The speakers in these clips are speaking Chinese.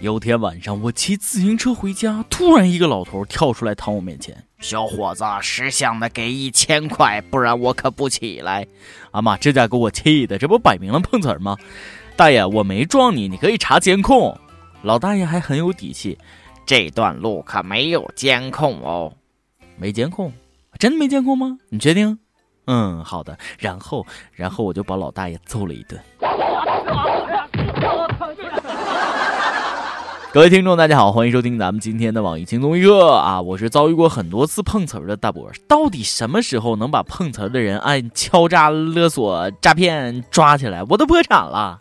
有天晚上，我骑自行车回家，突然一个老头跳出来躺我面前：“小伙子，识相的给一千块，不然我可不起来。”阿妈，这家给我气的，这不摆明了碰瓷吗？大爷，我没撞你，你可以查监控。老大爷还很有底气：“这段路可没有监控哦，没监控，真没监控吗？你确定？嗯，好的。然后，然后我就把老大爷揍了一顿。”各位听众，大家好，欢迎收听咱们今天的网易轻松一刻啊！我是遭遇过很多次碰瓷儿的大伯，到底什么时候能把碰瓷儿的人按敲诈勒索诈骗抓起来？我都破产了。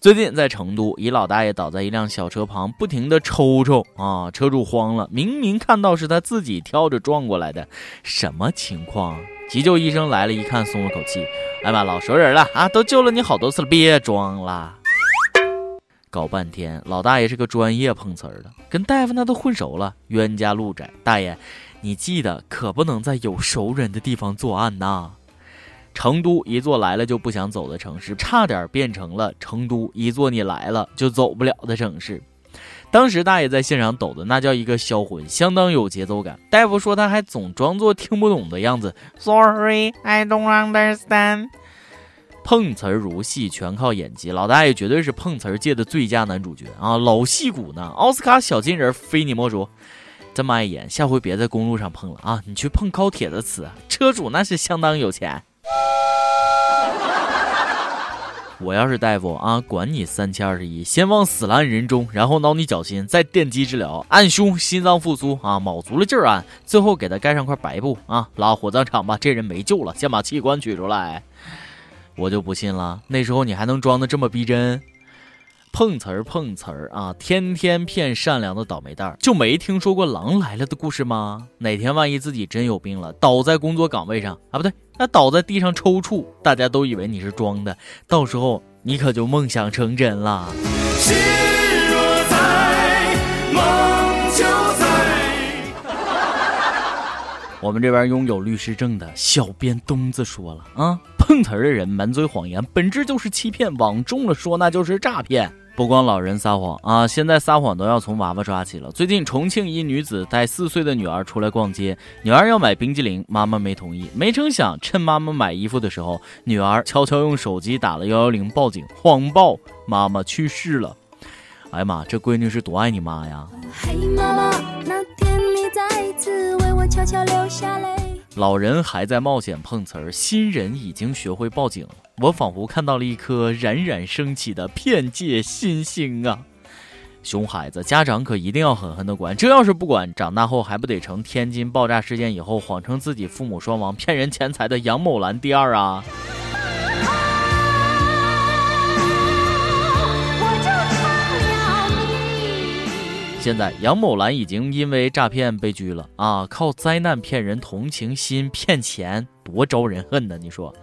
最近在成都，一老大爷倒在一辆小车旁，不停的抽抽啊，车主慌了，明明看到是他自己跳着撞过来的，什么情况？急救医生来了一看，松了口气，哎妈，老熟人了啊，都救了你好多次了，别装了。搞半天，老大爷是个专业碰瓷儿的，跟大夫那都混熟了，冤家路窄。大爷，你记得可不能在有熟人的地方作案呐！成都一座来了就不想走的城市，差点变成了成都一座你来了就走不了的城市。当时大爷在现场抖的那叫一个销魂，相当有节奏感。大夫说他还总装作听不懂的样子，Sorry, I don't understand。碰瓷儿如戏，全靠演技。老大爷绝对是碰瓷儿界的最佳男主角啊！老戏骨呢，奥斯卡小金人非你莫属。这么爱演，下回别在公路上碰了啊！你去碰高铁的瓷，车主那是相当有钱。我要是大夫啊，管你三七二十一，先往死了按人中，然后挠你脚心，再电击治疗，按胸心脏复苏啊，卯足了劲儿按，最后给他盖上块白布啊，拉火葬场吧，这人没救了，先把器官取出来。我就不信了，那时候你还能装的这么逼真？碰瓷儿碰瓷儿啊，天天骗善良的倒霉蛋儿，就没听说过狼来了的故事吗？哪天万一自己真有病了，倒在工作岗位上啊，不对，那倒在地上抽搐，大家都以为你是装的，到时候你可就梦想成真了。我们这边拥有律师证的小编东子说了啊，碰瓷儿的人满嘴谎言，本质就是欺骗，往重了说那就是诈骗。不光老人撒谎啊，现在撒谎都要从娃娃抓起了。最近重庆一女子带四岁的女儿出来逛街，女儿要买冰激凌，妈妈没同意。没成想，趁妈妈买衣服的时候，女儿悄悄用手机打了幺幺零报警，谎报妈妈去世了。哎呀妈，这闺女是多爱你妈呀！嘿妈妈，悄悄流下泪。老人还在冒险碰瓷儿，新人已经学会报警。我仿佛看到了一颗冉冉升起的骗界新星啊！熊孩子，家长可一定要狠狠的管，这要是不管，长大后还不得成天津爆炸事件以后谎称自己父母双亡、骗人钱财的杨某兰第二啊！现在杨某兰已经因为诈骗被拘了啊！靠灾难骗人同情心骗钱，多招人恨呢！你说，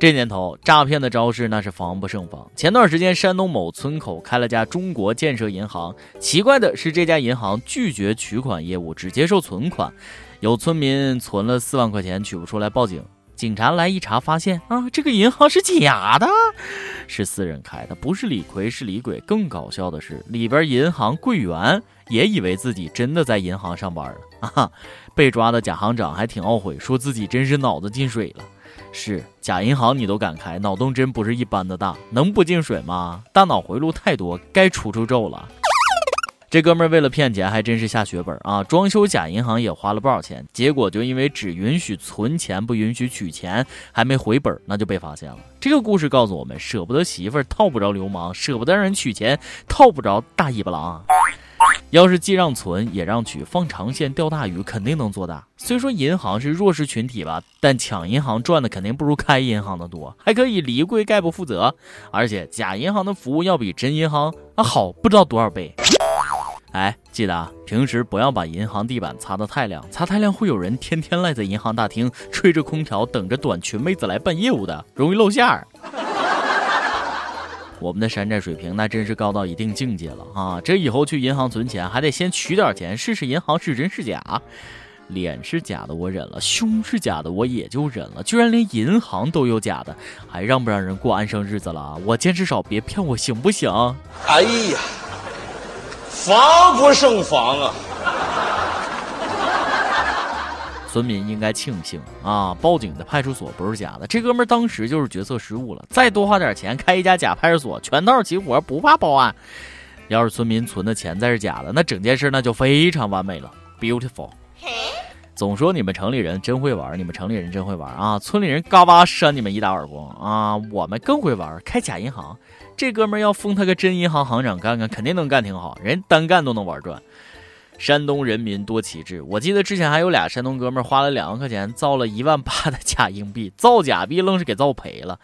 这年头诈骗的招式那是防不胜防。前段时间，山东某村口开了家中国建设银行，奇怪的是，这家银行拒绝取款业务，只接受存款。有村民存了四万块钱取不出来，报警。警察来一查，发现啊，这个银行是假的，是私人开的，不是李逵，是李鬼。更搞笑的是，里边银行柜员也以为自己真的在银行上班了啊！被抓的假行长还挺懊悔，说自己真是脑子进水了。是假银行你都敢开，脑洞真不是一般的大，能不进水吗？大脑回路太多，该出出咒了。这哥们儿为了骗钱，还真是下血本啊！装修假银行也花了不少钱，结果就因为只允许存钱，不允许取钱，还没回本，那就被发现了。这个故事告诉我们：舍不得媳妇儿套不着流氓，舍不得让人取钱套不着大尾巴狼。要是既让存也让取，放长线钓大鱼，肯定能做大。虽说银行是弱势群体吧，但抢银行赚的肯定不如开银行的多，还可以离柜概不负责，而且假银行的服务要比真银行啊好不知道多少倍。哎，记得啊，平时不要把银行地板擦得太亮，擦太亮会有人天天赖在银行大厅吹着空调，等着短裙妹子来办业务的，容易露馅儿。我们的山寨水平那真是高到一定境界了啊！这以后去银行存钱还得先取点钱试试银行是真是假。脸是假的我忍了，胸是假的我也就忍了，居然连银行都有假的，还让不让人过安生日子了？我见识少，别骗我行不行？哎呀！防不胜防啊！村民应该庆幸啊，报警的派出所不是假的。这哥们儿当时就是决策失误了，再多花点钱开一家假派出所，全套齐活，不怕报案。要是村民存的钱再是假的，那整件事那就非常完美了，beautiful。总说你们城里人真会玩，你们城里人真会玩啊！村里人嘎巴扇你们一大耳光啊！我们更会玩，开假银行。这哥们要封他个真银行行长干干，肯定能干挺好，人单干都能玩转。山东人民多奇志，我记得之前还有俩山东哥们花了两万块钱造了一 万八的假硬币，造假币愣是给造赔了。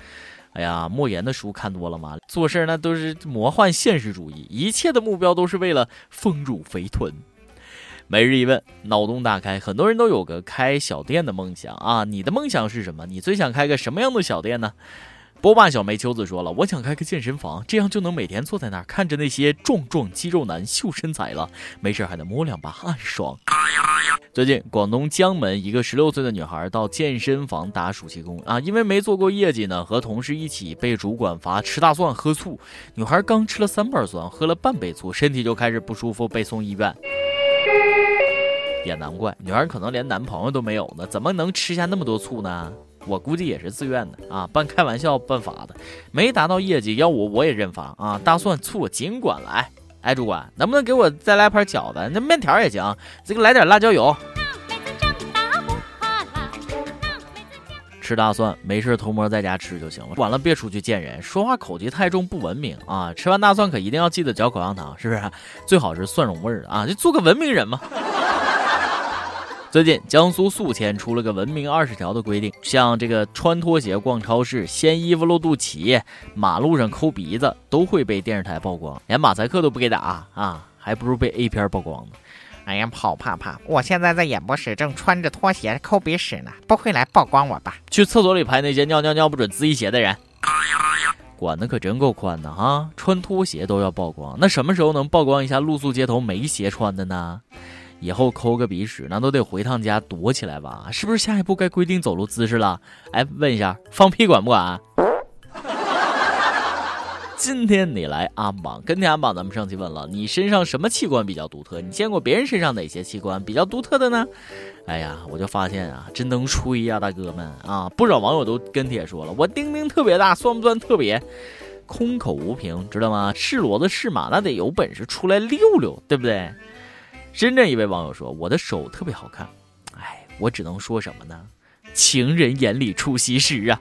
哎呀，莫言的书看多了吗？做事那都是魔幻现实主义，一切的目标都是为了丰乳肥臀。每日一问，脑洞大开，很多人都有个开小店的梦想啊！你的梦想是什么？你最想开个什么样的小店呢？波霸小梅秋子说了，我想开个健身房，这样就能每天坐在那儿看着那些壮壮肌肉男秀身材了，没事还能摸两把，暗爽。最近，广东江门一个十六岁的女孩到健身房打暑期工啊，因为没做过业绩呢，和同事一起被主管罚吃大蒜、喝醋。女孩刚吃了三瓣蒜，喝了半杯醋，身体就开始不舒服，被送医院。也难怪，女孩可能连男朋友都没有呢，怎么能吃下那么多醋呢？我估计也是自愿的啊，半开玩笑半罚的，没达到业绩，要我我也认罚啊！大蒜醋尽管来，哎，主管能不能给我再来盘饺子？那面条也行，这个来点辣椒油。吃大蒜没事偷摸在家吃就行了，管了别出去见人，说话口气太重不文明啊！吃完大蒜可一定要记得嚼口香糖，是不是？最好是蒜蓉味儿的啊，就做个文明人嘛。最近，江苏宿迁出了个文明二十条的规定，像这个穿拖鞋逛超市、掀衣服露肚脐、马路上抠鼻子，都会被电视台曝光，连马赛克都不给打啊，还不如被 A 片曝光呢。哎呀，跑怕怕！我现在在演播室正穿着拖鞋抠鼻屎呢，不会来曝光我吧？去厕所里拍那些尿尿尿不准自己鞋的人，管的可真够宽的哈！穿拖鞋都要曝光，那什么时候能曝光一下露宿街头没鞋穿的呢？以后抠个鼻屎，那都得回趟家躲起来吧？是不是下一步该规定走路姿势了？哎，问一下，放屁管不管？今天你来安榜，跟天安榜，咱们上期问了，你身上什么器官比较独特？你见过别人身上哪些器官比较独特的呢？哎呀，我就发现啊，真能吹呀，大哥们啊！不少网友都跟帖说了，我丁丁特别大，算不算特别？空口无凭，知道吗？是骡子是马，那得有本事出来溜溜，对不对？深圳一位网友说：“我的手特别好看，哎，我只能说什么呢？情人眼里出西施啊！”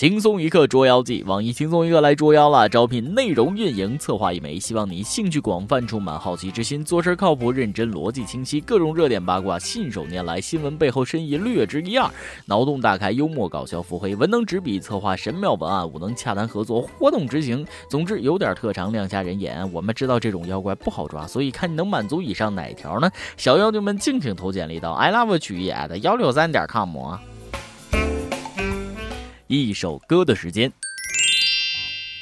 轻松一刻捉妖记，网易轻松一刻来捉妖了。招聘内容运营策划一枚，希望你兴趣广泛，充满好奇之心，做事靠谱认真，逻辑清晰，各种热点八卦信手拈来，新闻背后深意略知一二，脑洞大开，幽默搞笑，腹黑，文能执笔策划神妙文案，武能洽谈合作，活动执行。总之有点特长，亮瞎人眼。我们知道这种妖怪不好抓，所以看你能满足以上哪条呢？小妖精们敬请投简历到 i love 曲艺 at 幺六三点 com 啊。一首歌的时间。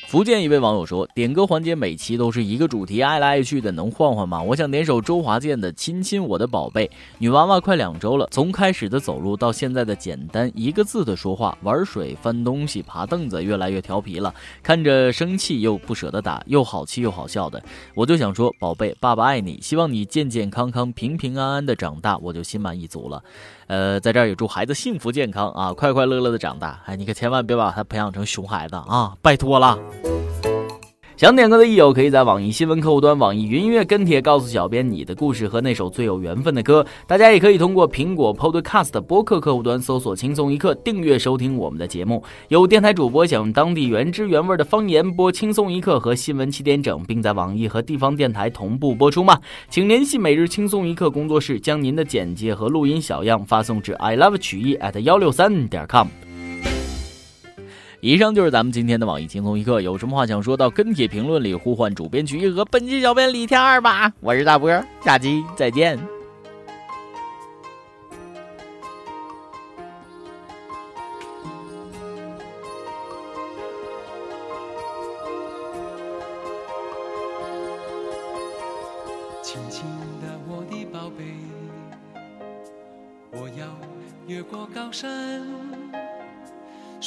福建一位网友说：“点歌环节每期都是一个主题，爱来爱去的，能换换吗？我想点首周华健的《亲亲我的宝贝》。女娃娃快两周了，从开始的走路到现在的简单一个字的说话，玩水、翻东西、爬凳子，越来越调皮了。看着生气又不舍得打，又好气又好笑的，我就想说，宝贝，爸爸爱你，希望你健健康康、平平安安的长大，我就心满意足了。呃，在这儿也祝孩子幸福健康啊，快快乐乐的长大。哎，你可千万别把他培养成熊孩子啊，拜托了。”想点歌的益友，可以在网易新闻客户端、网易云音乐跟帖告诉小编你的故事和那首最有缘分的歌。大家也可以通过苹果 Podcast 播客客户端搜索“轻松一刻”，订阅收听我们的节目。有电台主播想用当地原汁原味的方言播《轻松一刻》和新闻七点整，并在网易和地方电台同步播出吗？请联系每日轻松一刻工作室，将您的简介和录音小样发送至 i love 曲艺 at 幺六三点 com。以上就是咱们今天的网易轻松一刻，有什么话想说到跟帖评论里呼唤主编曲艺和本期小编李天二吧。我是大波，下期再见。轻轻的，我的宝贝，我要越过高山。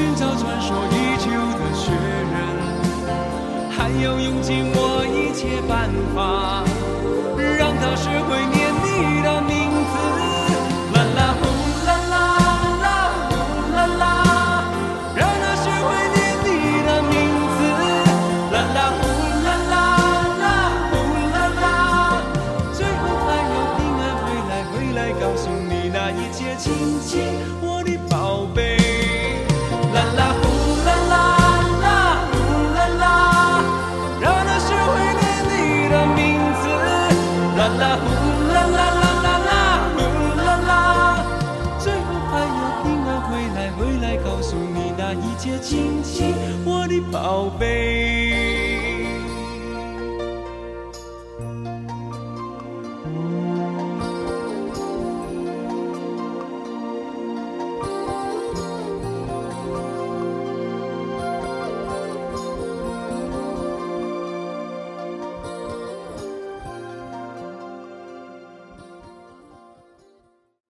寻找传说已久的雪人，还要用尽我一切办法，让他学会念你的名字。啦啦呼啦啦啦呼啦啦，让他学会念你的名字。啦啦呼啦啦啦呼啦啦，最后还要平安回来，回来告诉你那一切，亲亲宝贝。